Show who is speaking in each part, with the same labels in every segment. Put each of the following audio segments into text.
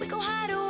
Speaker 1: We go hide away.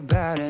Speaker 2: about it.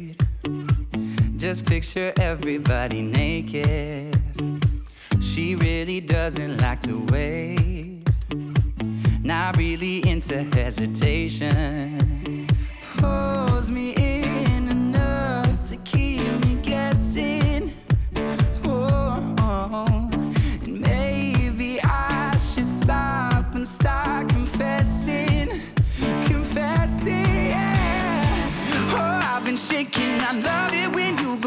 Speaker 2: Just picture everybody naked. She really doesn't like to wait. Not really into hesitation. Pulls me in enough to keep me guessing. Oh, and maybe I should stop and start confessing, confessing. Yeah. Oh, I've been shaking. I love it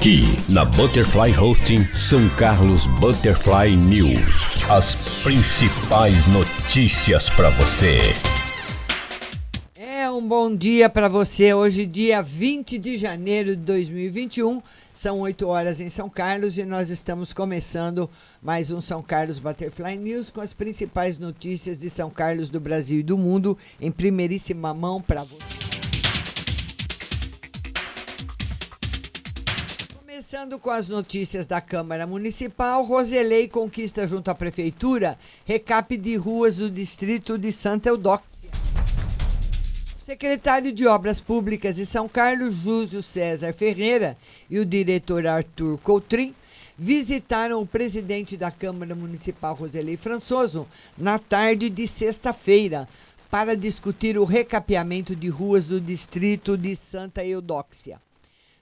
Speaker 3: Aqui na Butterfly Hosting São Carlos Butterfly News. As principais notícias para você.
Speaker 4: É um bom dia para você. Hoje, dia 20 de janeiro de 2021, são 8 horas em São Carlos e nós estamos começando mais um São Carlos Butterfly News com as principais notícias de São Carlos, do Brasil e do mundo em primeiríssima mão para você. Começando com as notícias da Câmara Municipal, Roselei conquista junto à Prefeitura recap de ruas do distrito de Santa Eudóxia. O secretário de Obras Públicas de São Carlos, Júlio César Ferreira, e o diretor Arthur Coutrin visitaram o presidente da Câmara Municipal, Roselei Françoso, na tarde de sexta-feira, para discutir o recapeamento de ruas do distrito de Santa Eudóxia.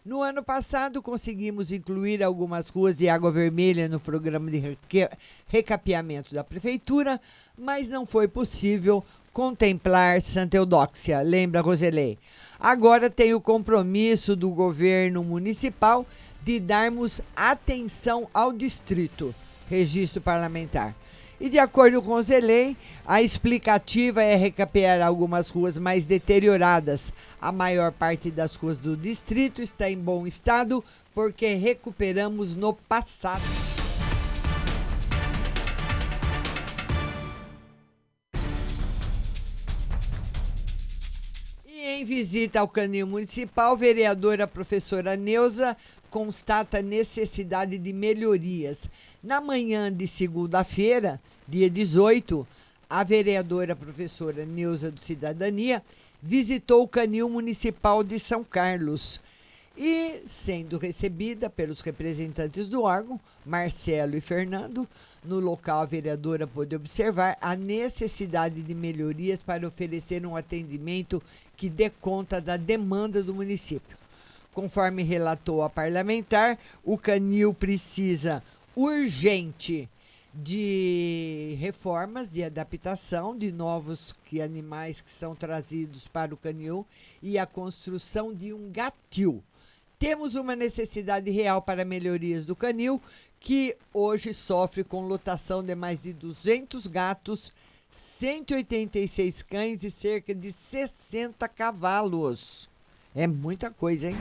Speaker 4: No ano passado, conseguimos incluir algumas ruas de água vermelha no programa de recapeamento da Prefeitura, mas não foi possível contemplar Santa Eudóxia, lembra Roselei. Agora tem o compromisso do governo municipal de darmos atenção ao distrito, registro parlamentar. E de acordo com Zelei, a explicativa é recapear algumas ruas mais deterioradas. A maior parte das ruas do distrito está em bom estado porque recuperamos no passado. Em visita ao Canil Municipal, vereadora professora Neuza constata necessidade de melhorias. Na manhã de segunda-feira, dia 18, a vereadora professora Neuza do Cidadania visitou o Canil Municipal de São Carlos e, sendo recebida pelos representantes do órgão, Marcelo e Fernando, no local a vereadora pôde observar a necessidade de melhorias para oferecer um atendimento que dê conta da demanda do município. Conforme relatou a parlamentar, o canil precisa urgente de reformas e adaptação de novos que animais que são trazidos para o canil e a construção de um gatil. Temos uma necessidade real para melhorias do canil, que hoje sofre com lotação de mais de 200 gatos, 186 cães e cerca de 60 cavalos. É muita coisa, hein?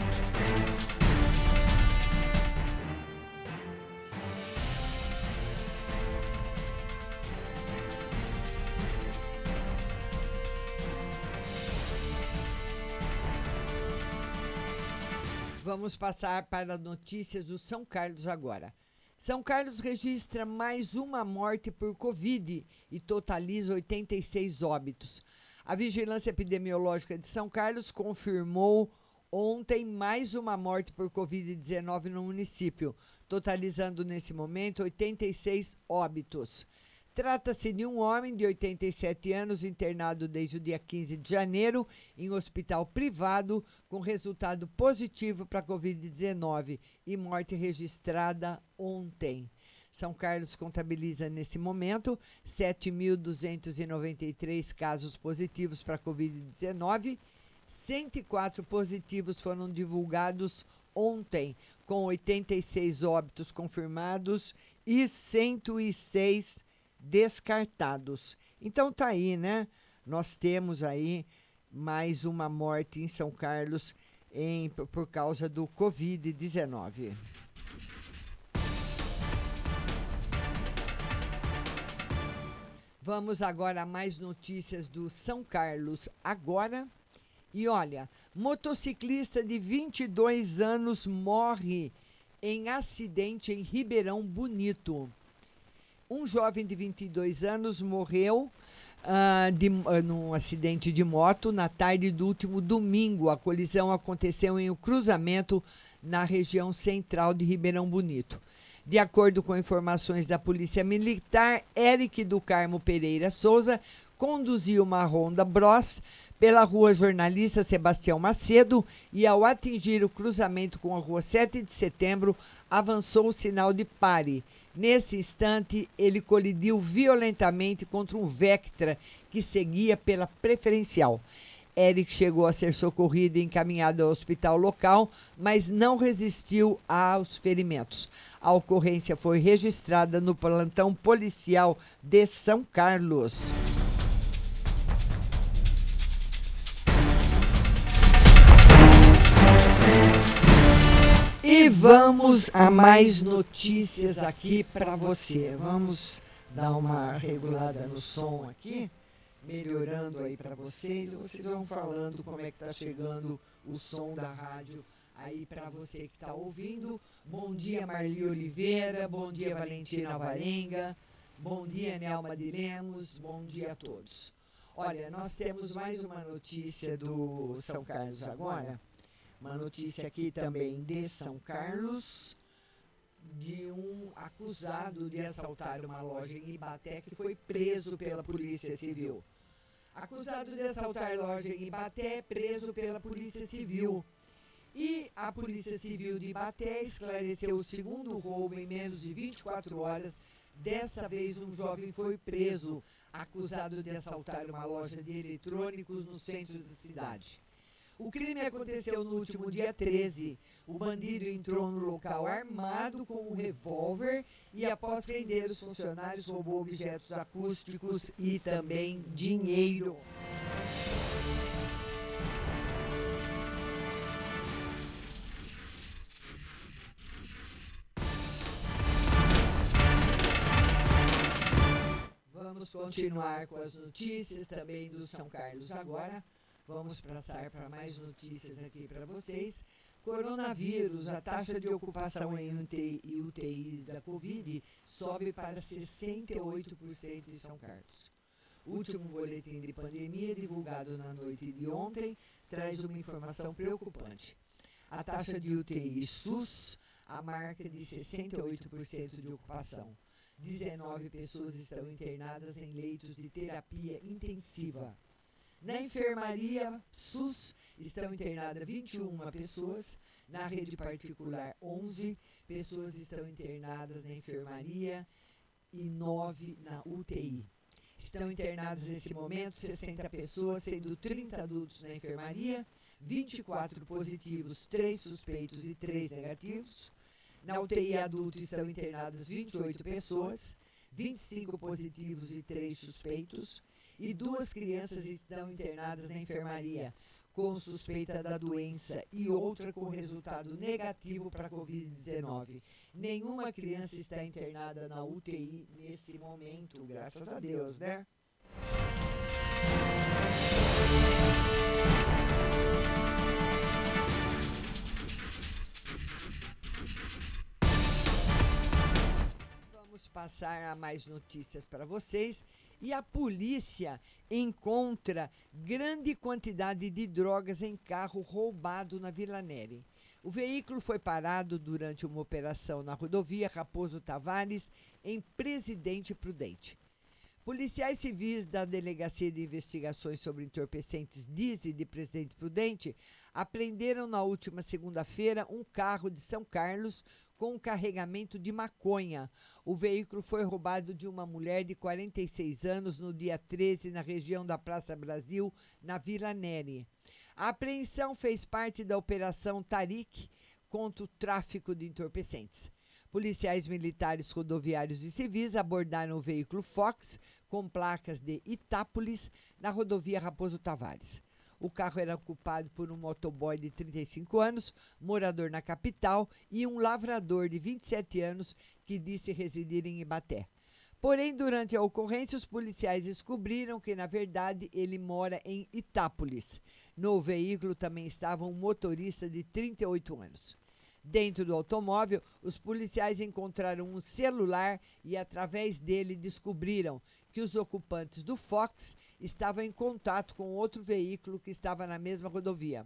Speaker 4: Vamos passar para notícias do São Carlos agora. São Carlos registra mais uma morte por Covid e totaliza 86 óbitos. A Vigilância Epidemiológica de São Carlos confirmou ontem mais uma morte por Covid-19 no município, totalizando nesse momento 86 óbitos. Trata-se de um homem de 87 anos internado desde o dia 15 de janeiro em hospital privado com resultado positivo para a Covid-19 e morte registrada ontem. São Carlos contabiliza nesse momento 7.293 casos positivos para a Covid-19. 104 positivos foram divulgados ontem, com 86 óbitos confirmados e 106 descartados. Então tá aí, né? Nós temos aí mais uma morte em São Carlos em, por- causa do Covid-19. Vamos agora a mais notícias do São Carlos agora. E olha, motociclista de 22 anos morre em acidente em Ribeirão Bonito. Um jovem de 22 anos morreu ah, de, ah, num acidente de moto na tarde do último domingo. A colisão aconteceu em um cruzamento na região central de Ribeirão Bonito. De acordo com informações da Polícia Militar, Eric do Carmo Pereira Souza conduziu uma Honda Bros pela rua Jornalista Sebastião Macedo e, ao atingir o cruzamento com a rua 7 de setembro, avançou o sinal de pare. Nesse instante, ele colidiu violentamente contra um Vectra que seguia pela preferencial. Eric chegou a ser socorrido e encaminhado ao hospital local, mas não resistiu aos ferimentos. A ocorrência foi registrada no plantão policial de São Carlos. E vamos a mais notícias aqui para você. Vamos dar uma regulada no som aqui, melhorando aí para vocês. Vocês vão falando como é que tá chegando o som da rádio aí para você que está ouvindo. Bom dia, Marli Oliveira. Bom dia, Valentina Alvarenga. Bom dia, Nelma de Lemos. Bom dia a todos. Olha, nós temos mais uma notícia do São Carlos agora. Uma notícia aqui também de São Carlos de um acusado de assaltar uma loja em Ibaté que foi preso pela Polícia Civil. Acusado de assaltar loja em Ibaté, preso pela Polícia Civil. E a Polícia Civil de Ibaté esclareceu o segundo roubo em menos de 24 horas. Dessa vez, um jovem foi preso, acusado de assaltar uma loja de eletrônicos no centro da cidade. O crime aconteceu no último dia 13. O bandido entrou no local armado com um revólver e, após render os funcionários, roubou objetos acústicos e também dinheiro. Vamos continuar com as notícias também do São Carlos agora. Vamos passar para mais notícias aqui para vocês. Coronavírus, a taxa de ocupação em UTI, e UTIs da Covid sobe para 68% em São Carlos. O último boletim de pandemia, divulgado na noite de ontem, traz uma informação preocupante. A taxa de UTI SUS, a marca de 68% de ocupação. 19 pessoas estão internadas em leitos de terapia intensiva. Na enfermaria SUS estão internadas 21 pessoas, na rede particular 11 pessoas estão internadas na enfermaria e 9 na UTI. Estão internadas nesse momento 60 pessoas, sendo 30 adultos na enfermaria, 24 positivos, 3 suspeitos e 3 negativos. Na UTI adulto estão internadas 28 pessoas, 25 positivos e 3 suspeitos e duas crianças estão internadas na enfermaria com suspeita da doença e outra com resultado negativo para a Covid-19. Nenhuma criança está internada na UTI nesse momento, graças a Deus, né? Vamos passar a mais notícias para vocês. E a polícia encontra grande quantidade de drogas em carro roubado na Vila Neri. O veículo foi parado durante uma operação na rodovia Raposo Tavares, em Presidente Prudente. Policiais civis da Delegacia de Investigações sobre Entorpecentes DIZI de Presidente Prudente apreenderam na última segunda-feira um carro de São Carlos com carregamento de maconha. O veículo foi roubado de uma mulher de 46 anos no dia 13 na região da Praça Brasil, na Vila Neri. A apreensão fez parte da Operação Tarik contra o tráfico de entorpecentes. Policiais militares, rodoviários e civis abordaram o veículo Fox com placas de Itápolis na rodovia Raposo Tavares. O carro era ocupado por um motoboy de 35 anos, morador na capital, e um lavrador de 27 anos que disse residir em Ibaté. Porém, durante a ocorrência, os policiais descobriram que, na verdade, ele mora em Itápolis. No veículo também estava um motorista de 38 anos. Dentro do automóvel, os policiais encontraram um celular e, através dele, descobriram que os ocupantes do Fox estavam em contato com outro veículo que estava na mesma rodovia.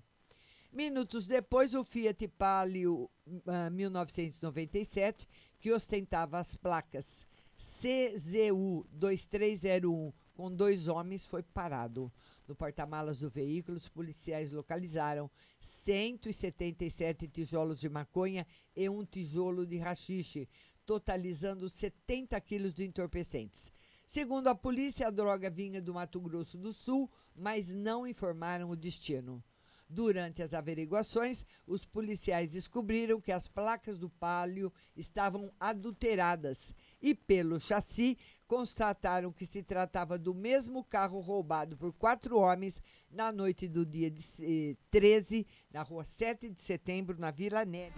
Speaker 4: Minutos depois, o Fiat Palio uh, 1997, que ostentava as placas CZU 2301 com dois homens, foi parado. No porta-malas do veículo, os policiais localizaram 177 tijolos de maconha e um tijolo de rachixe, totalizando 70 quilos de entorpecentes. Segundo a polícia, a droga vinha do Mato Grosso do Sul, mas não informaram o destino. Durante as averiguações, os policiais descobriram que as placas do Palio estavam adulteradas e, pelo chassi, constataram que se tratava do mesmo carro roubado por quatro homens na noite do dia de, eh, 13, na rua 7 de setembro, na Vila Neve.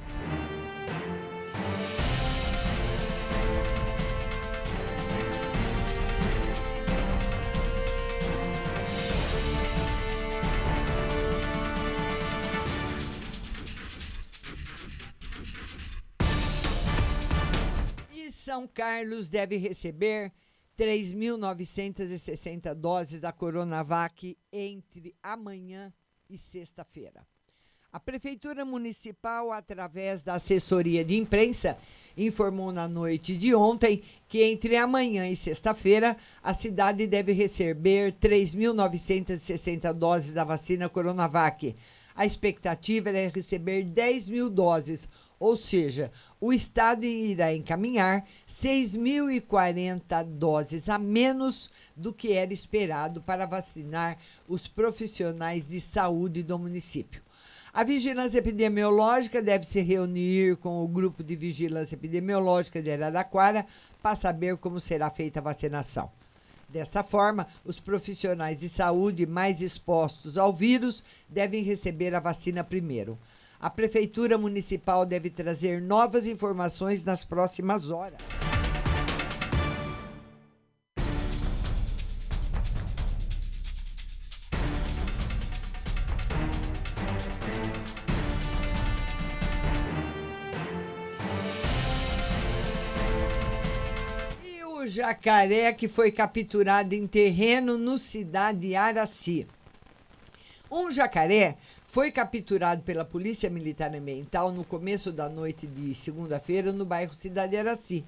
Speaker 4: São Carlos deve receber 3.960 doses da Coronavac entre amanhã e sexta-feira. A Prefeitura Municipal, através da assessoria de imprensa, informou na noite de ontem que entre amanhã e sexta-feira a cidade deve receber 3.960 doses da vacina Coronavac. A expectativa é receber 10 mil doses, ou seja, o Estado irá encaminhar 6.040 doses a menos do que era esperado para vacinar os profissionais de saúde do município. A vigilância epidemiológica deve se reunir com o grupo de vigilância epidemiológica de Araraquara para saber como será feita a vacinação. Desta forma, os profissionais de saúde mais expostos ao vírus devem receber a vacina primeiro. A Prefeitura Municipal deve trazer novas informações nas próximas horas. O jacaré que foi capturado em terreno no cidade Araci. Um jacaré foi capturado pela Polícia Militar Ambiental no começo da noite de segunda-feira no bairro Cidade Araci.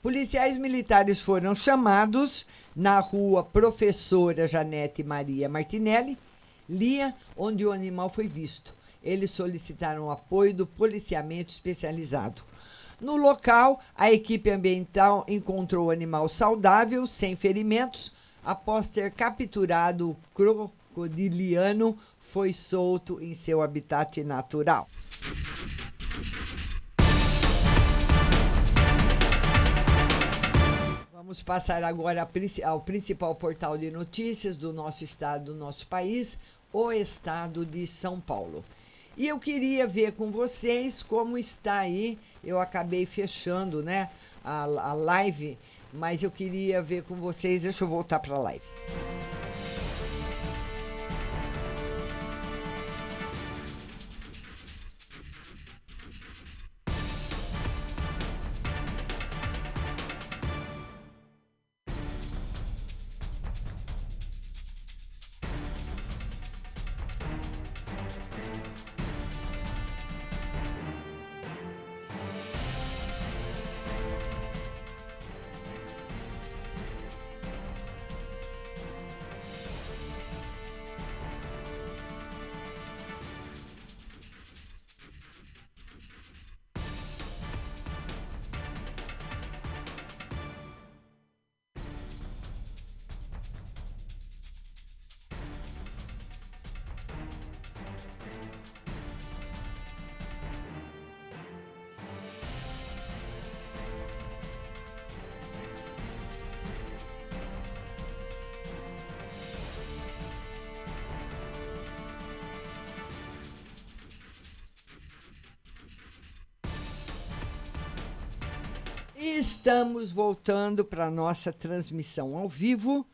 Speaker 4: Policiais militares foram chamados na rua Professora Janete Maria Martinelli, Lia, onde o animal foi visto. Eles solicitaram apoio do policiamento especializado. No local, a equipe ambiental encontrou o animal saudável, sem ferimentos, após ter capturado o crocodiliano, foi solto em seu habitat natural. Vamos passar agora ao principal portal de notícias do nosso estado, do nosso país, o estado de São Paulo. E eu queria ver com vocês como está aí. Eu acabei fechando, né, a, a live, mas eu queria ver com vocês. Deixa eu voltar para a live. Estamos voltando para a nossa transmissão ao vivo.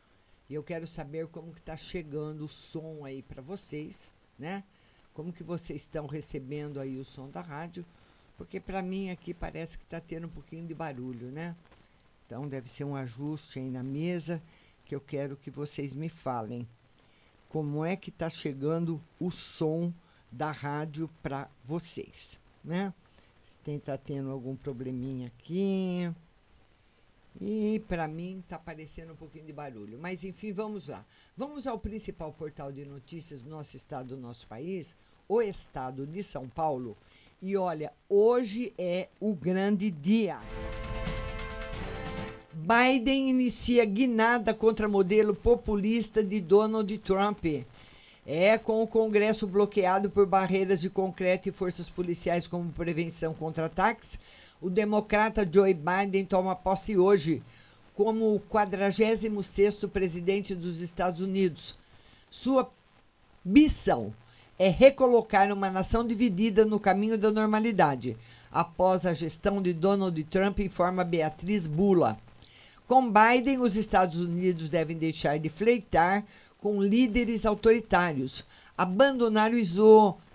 Speaker 4: E eu quero saber como que está chegando o som aí para vocês, né? Como que vocês estão recebendo aí o som da rádio? Porque para mim aqui parece que está tendo um pouquinho de barulho, né? Então deve ser um ajuste aí na mesa que eu quero que vocês me falem. Como é que está chegando o som da rádio para vocês, né? Se tem tá tendo algum probleminha aqui. E para mim tá aparecendo um pouquinho de barulho. Mas enfim, vamos lá. Vamos ao principal portal de notícias do nosso estado, do nosso país, o estado de São Paulo. E olha, hoje é o grande dia. Biden inicia guinada contra modelo populista de Donald Trump. É com o Congresso bloqueado por barreiras de concreto e forças policiais como prevenção contra ataques, o democrata Joe Biden toma posse hoje como o 46º presidente dos Estados Unidos. Sua missão é recolocar uma nação dividida no caminho da normalidade, após a gestão de Donald Trump, informa Beatriz Bula. Com Biden, os Estados Unidos devem deixar de fleitar com líderes autoritários, abandonar o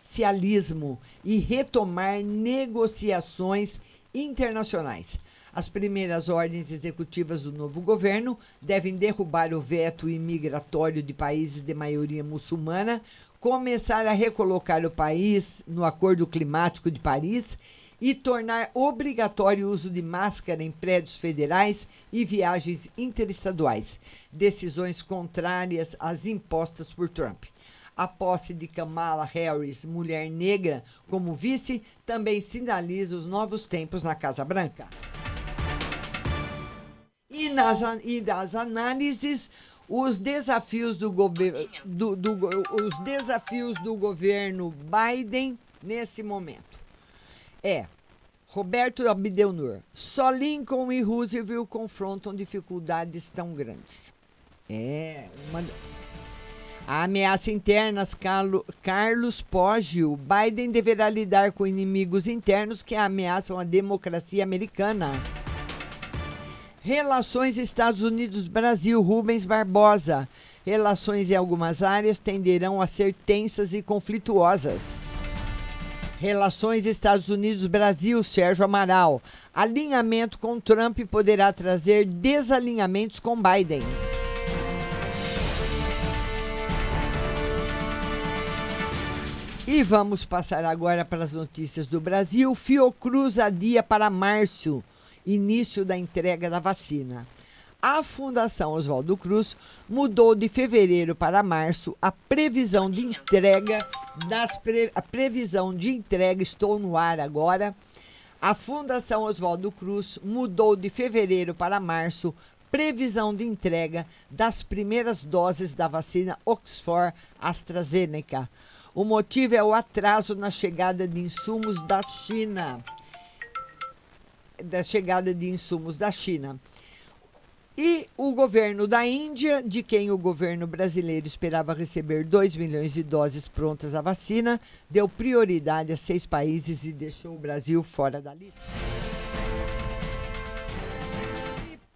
Speaker 4: socialismo e retomar negociações internacionais. As primeiras ordens executivas do novo governo devem derrubar o veto imigratório de países de maioria muçulmana, começar a recolocar o país no Acordo Climático de Paris e tornar obrigatório o uso de máscara em prédios federais e viagens interestaduais, decisões contrárias às impostas por Trump. A posse de Kamala Harris, mulher negra, como vice, também sinaliza os novos tempos na Casa Branca. E nas, e das análises, os desafios do, do, do, os desafios do governo Biden nesse momento. É, Roberto Abdelnur, só Lincoln e Roosevelt confrontam dificuldades tão grandes. É, uma... A ameaça interna, Carlo, Carlos Poggio, Biden deverá lidar com inimigos internos que ameaçam a democracia americana. Relações Estados Unidos-Brasil, Rubens Barbosa. Relações em algumas áreas tenderão a ser tensas e conflituosas. Relações Estados Unidos-Brasil, Sérgio Amaral. Alinhamento com Trump poderá trazer desalinhamentos com Biden. E vamos passar agora para as notícias do Brasil. Fiocruz adia para março início da entrega da vacina. A Fundação Oswaldo Cruz mudou de fevereiro para março a previsão de entrega das pre, a previsão de entrega estou no ar agora. A Fundação Oswaldo Cruz mudou de fevereiro para março previsão de entrega das primeiras doses da vacina Oxford AstraZeneca. O motivo é o atraso na chegada de insumos da China. Da chegada de insumos da China. E o governo da Índia, de quem o governo brasileiro esperava receber 2 milhões de doses prontas à vacina, deu prioridade a seis países e deixou o Brasil fora da lista.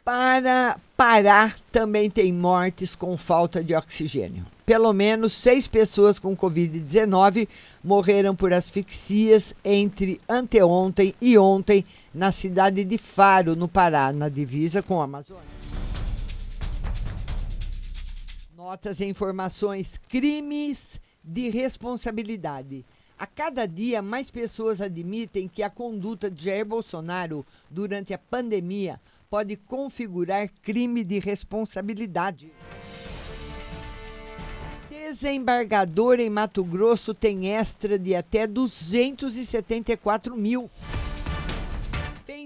Speaker 4: Para Pará, também tem mortes com falta de oxigênio. Pelo menos seis pessoas com Covid-19 morreram por asfixias entre anteontem e ontem na cidade de Faro, no Pará, na divisa com a Amazônia. Notas e informações: crimes de responsabilidade. A cada dia, mais pessoas admitem que a conduta de Jair Bolsonaro durante a pandemia pode configurar crime de responsabilidade. Desembargador em Mato Grosso tem extra de até 274 mil.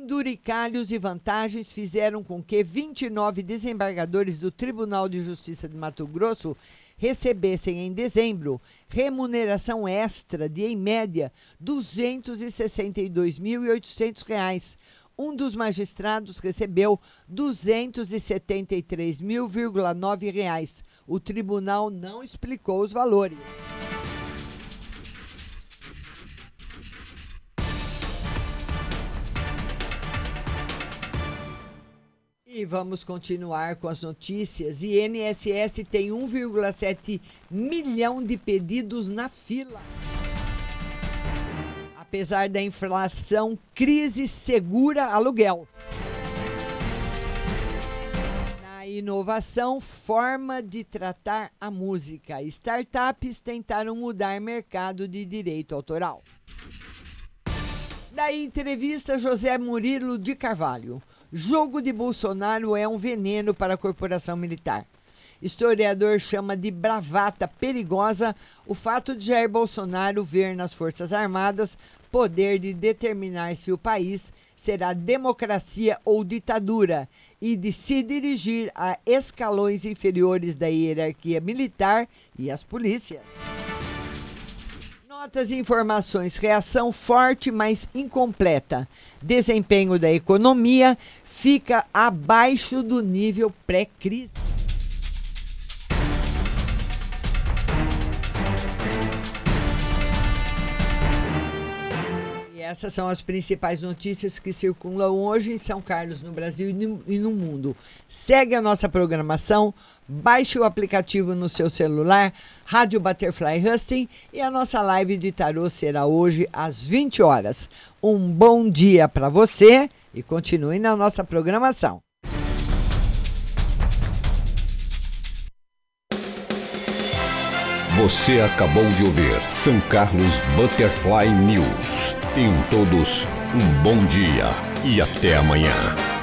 Speaker 4: Penduricalhos e vantagens fizeram com que 29 desembargadores do Tribunal de Justiça de Mato Grosso recebessem em dezembro remuneração extra de, em média, R$ 262.800 um dos magistrados recebeu 273.000,9 reais. O tribunal não explicou os valores. E vamos continuar com as notícias. INSS tem 1,7 milhão de pedidos na fila. Apesar da inflação, crise segura aluguel. Na inovação, forma de tratar a música. Startups tentaram mudar mercado de direito autoral. Da entrevista, José Murilo de Carvalho. Jogo de Bolsonaro é um veneno para a corporação militar. Historiador chama de bravata perigosa o fato de Jair Bolsonaro ver nas Forças Armadas poder de determinar se o país será democracia ou ditadura e de se dirigir a escalões inferiores da hierarquia militar e as polícias. Notas e informações. Reação forte, mas incompleta. Desempenho da economia fica abaixo do nível pré-crise. Essas são as principais notícias que circulam hoje em São Carlos, no Brasil e no, mundo. Segue a nossa programação, baixe o aplicativo no seu celular, Rádio Butterfly Husting, e a nossa live de tarô será hoje às 20 horas. Um bom dia para você e continue na nossa programação.
Speaker 3: Você acabou de ouvir São Carlos Butterfly News. Tenham todos um bom dia e até amanhã.